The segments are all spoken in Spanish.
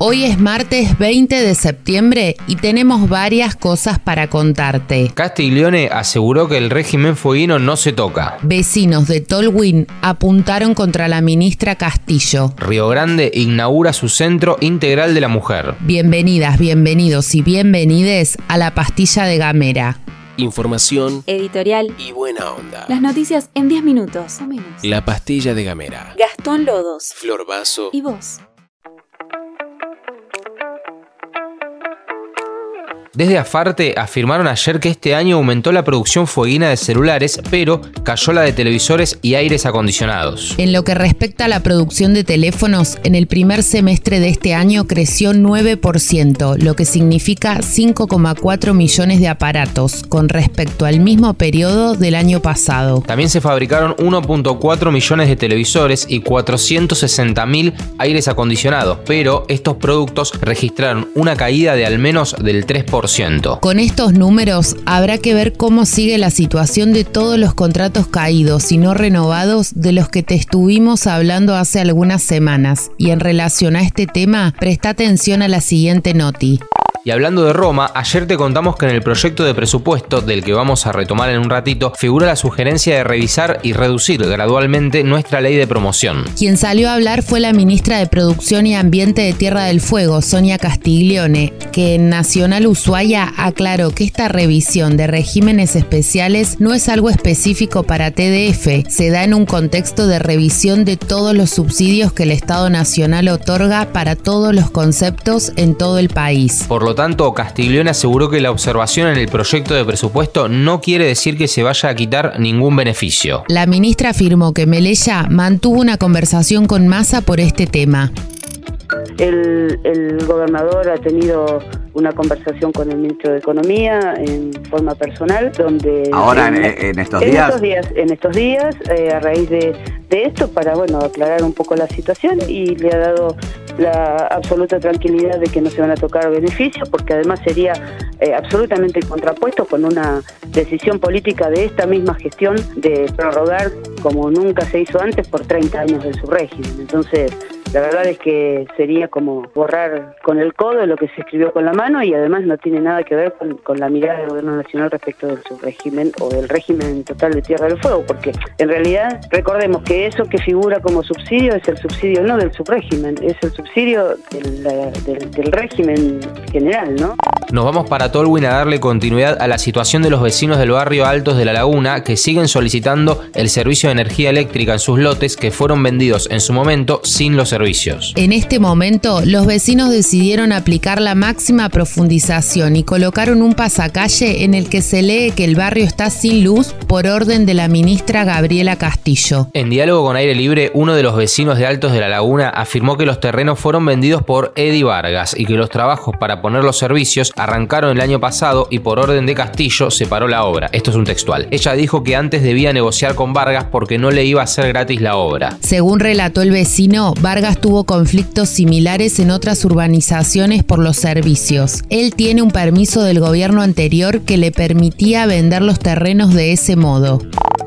Hoy es martes 20 de septiembre y tenemos varias cosas para contarte. Castiglione aseguró que el régimen fueguino no se toca. Vecinos de Tolwyn apuntaron contra la ministra Castillo. Río Grande inaugura su Centro Integral de la Mujer. Bienvenidas, bienvenidos y bienvenides a la pastilla de Gamera. Información Editorial. y buena onda. Las noticias en 10 minutos o menos. La pastilla de Gamera. Gastón Lodos. Flor Vaso. ¿Y vos? Desde Afarte afirmaron ayer que este año aumentó la producción fueguina de celulares, pero cayó la de televisores y aires acondicionados. En lo que respecta a la producción de teléfonos, en el primer semestre de este año creció 9%, lo que significa 5,4 millones de aparatos, con respecto al mismo periodo del año pasado. También se fabricaron 1.4 millones de televisores y 460.000 aires acondicionados, pero estos productos registraron una caída de al menos del 3%. Con estos números habrá que ver cómo sigue la situación de todos los contratos caídos y no renovados de los que te estuvimos hablando hace algunas semanas. Y en relación a este tema, presta atención a la siguiente noti. Y hablando de Roma, ayer te contamos que en el proyecto de presupuesto, del que vamos a retomar en un ratito, figura la sugerencia de revisar y reducir gradualmente nuestra ley de promoción. Quien salió a hablar fue la ministra de Producción y Ambiente de Tierra del Fuego, Sonia Castiglione, que en Nacional Ushuaia aclaró que esta revisión de regímenes especiales no es algo específico para TDF, se da en un contexto de revisión de todos los subsidios que el Estado Nacional otorga para todos los conceptos en todo el país. Por lo tanto, Castiglione aseguró que la observación en el proyecto de presupuesto no quiere decir que se vaya a quitar ningún beneficio. La ministra afirmó que Melella mantuvo una conversación con Massa por este tema. El, el gobernador ha tenido una conversación con el ministro de Economía en forma personal, donde... Ahora, en, en estos en días. Estos días en estos días, eh, a raíz de, de esto, para, bueno, aclarar un poco la situación y le ha dado la absoluta tranquilidad de que no se van a tocar beneficios, porque además sería eh, absolutamente contrapuesto con una decisión política de esta misma gestión de prorrogar como nunca se hizo antes por 30 años de su régimen. Entonces, la verdad es que sería como borrar con el codo lo que se escribió con la mano y además no tiene nada que ver con, la mirada del gobierno nacional respecto de su o del régimen total de Tierra del Fuego, porque en realidad recordemos que eso que figura como subsidio es el subsidio no del subrégimen, es el subsidio del, régimen general, ¿no? Nos vamos para Tolwyn a darle continuidad a la situación de los vecinos del barrio Altos de la Laguna que siguen solicitando el servicio de energía eléctrica en sus lotes que fueron vendidos en su momento sin los servicios. En este momento, los vecinos decidieron aplicar la máxima profundización y colocaron un pasacalle en el que se lee que el barrio está sin luz por orden de la ministra Gabriela Castillo. En diálogo con Aire Libre, uno de los vecinos de Altos de la Laguna afirmó que los terrenos fueron vendidos por Eddie Vargas y que los trabajos para poner los servicios arrancaron el año pasado y por orden de Castillo se paró la obra. Esto es un textual. Ella dijo que antes debía negociar con Vargas porque no le iba a hacer gratis la obra. Según relató el vecino, Vargas tuvo conflictos similares en otras urbanizaciones por los servicios. Él tiene un permiso del gobierno anterior que le permitía vender los terrenos de ese modo.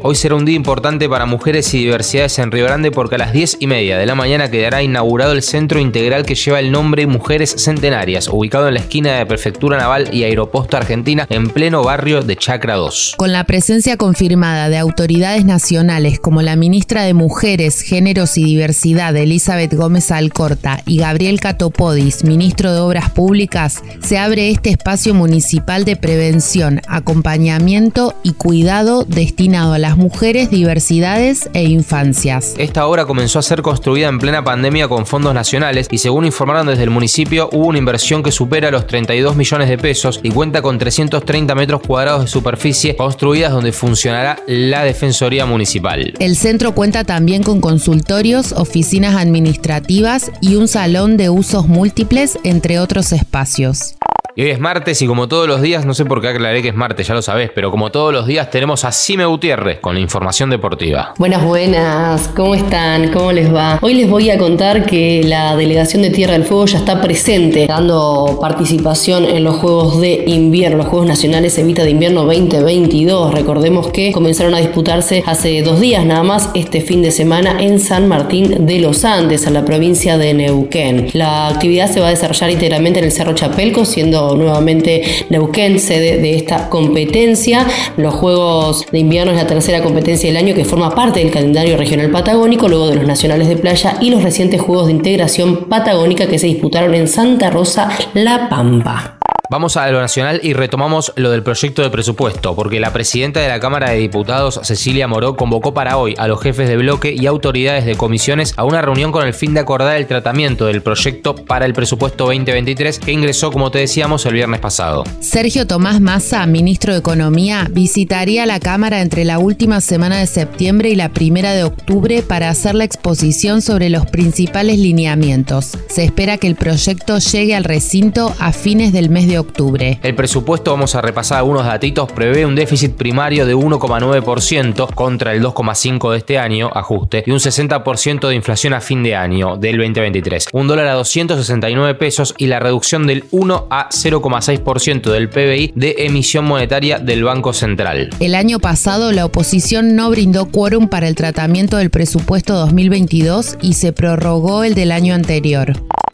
Hoy será un día importante para mujeres y diversidades en Río Grande porque a las 10 y media de la mañana quedará inaugurado el centro integral que lleva el nombre Mujeres Centenarias, ubicado en la esquina de Prefectura Naval y Aeroposta Argentina, en pleno barrio de Chacra 2. Con la presencia confirmada de autoridades nacionales como la ministra de Mujeres, Géneros y Diversidad, Elizabeth Gómez Alcorta, y Gabriel Catopodis, ministro de Obras Públicas, se abre este espacio municipal de prevención, acompañamiento y cuidado destinado a las mujeres, diversidades e infancias. Esta obra comenzó a ser construida en plena pandemia con fondos nacionales y según informaron desde el municipio hubo una inversión que supera los 32 millones de pesos y cuenta con 330 metros cuadrados de superficie construidas donde funcionará la Defensoría Municipal. El centro cuenta también con consultorios, oficinas administrativas y un salón de usos múltiples, entre otros espacios. Hoy es martes y como todos los días, no sé por qué aclaré que es martes, ya lo sabés, pero como todos los días tenemos a Sime Gutiérrez con la información deportiva. Buenas, buenas, ¿cómo están? ¿Cómo les va? Hoy les voy a contar que la delegación de Tierra del Fuego ya está presente, dando participación en los Juegos de Invierno, los Juegos Nacionales Evita de Invierno 2022. Recordemos que comenzaron a disputarse hace dos días nada más este fin de semana en San Martín de los Andes, en la provincia de Neuquén. La actividad se va a desarrollar íntegramente en el Cerro Chapelco, siendo nuevamente Neuquén sede de esta competencia. Los Juegos de Invierno es la tercera competencia del año que forma parte del calendario regional patagónico, luego de los nacionales de playa y los recientes Juegos de Integración Patagónica que se disputaron en Santa Rosa, La Pampa. Vamos a lo nacional y retomamos lo del proyecto de presupuesto, porque la presidenta de la Cámara de Diputados, Cecilia Moró, convocó para hoy a los jefes de bloque y autoridades de comisiones a una reunión con el fin de acordar el tratamiento del proyecto para el presupuesto 2023 que ingresó, como te decíamos, el viernes pasado. Sergio Tomás Massa, ministro de Economía, visitaría la Cámara entre la última semana de septiembre y la primera de octubre para hacer la exposición sobre los principales lineamientos. Se espera que el proyecto llegue al recinto a fines del mes de octubre. El presupuesto, vamos a repasar algunos datitos, prevé un déficit primario de 1,9% contra el 2,5% de este año, ajuste, y un 60% de inflación a fin de año del 2023. Un dólar a 269 pesos y la reducción del 1 a 0,6% del PBI de emisión monetaria del Banco Central. El año pasado la oposición no brindó quórum para el tratamiento del presupuesto 2022 y se prorrogó el del año anterior.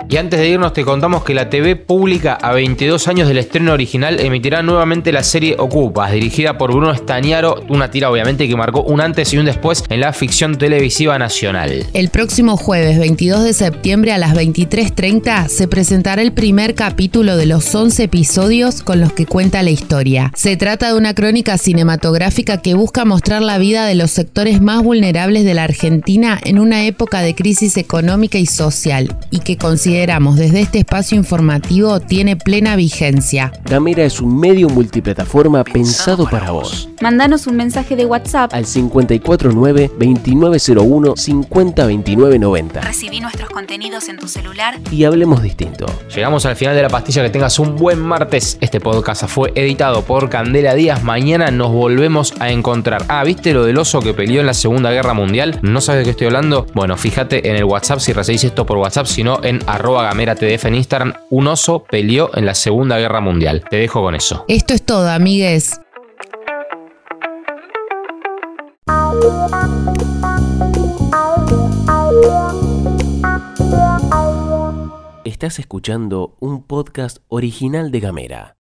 Y antes de irnos te contamos que la TV pública a 22 años del estreno original emitirá nuevamente la serie Ocupas, dirigida por Bruno Estañaro, una tira obviamente que marcó un antes y un después en la ficción televisiva nacional. El próximo jueves 22 de septiembre a las 23.30 se presentará el primer capítulo de los 11 episodios con los que cuenta la historia. Se trata de una crónica cinematográfica que busca mostrar la vida de los sectores más vulnerables de la Argentina en una época de crisis económica y social y que considera consideramos desde este espacio informativo tiene plena vigencia. Gamera es un medio multiplataforma pensado para vos. Mándanos un mensaje de WhatsApp Al 549-2901-502990 Recibí nuestros contenidos en tu celular. y hablemos distinto. Llegamos al final de la pastilla, que tengas un buen martes. Este podcast fue editado por Candela Díaz. Mañana nos volvemos a encontrar. Ah, ¿viste lo del oso que peleó en la Segunda Guerra Mundial? ¿No sabes de qué estoy hablando? Bueno, fíjate en el WhatsApp si recibís esto por WhatsApp, sino en arroba gamera TDF en Instagram. Un oso peleó en la Segunda Guerra Mundial. Te dejo con eso. Esto es todo, amigues. Estás escuchando un podcast original de Gamera.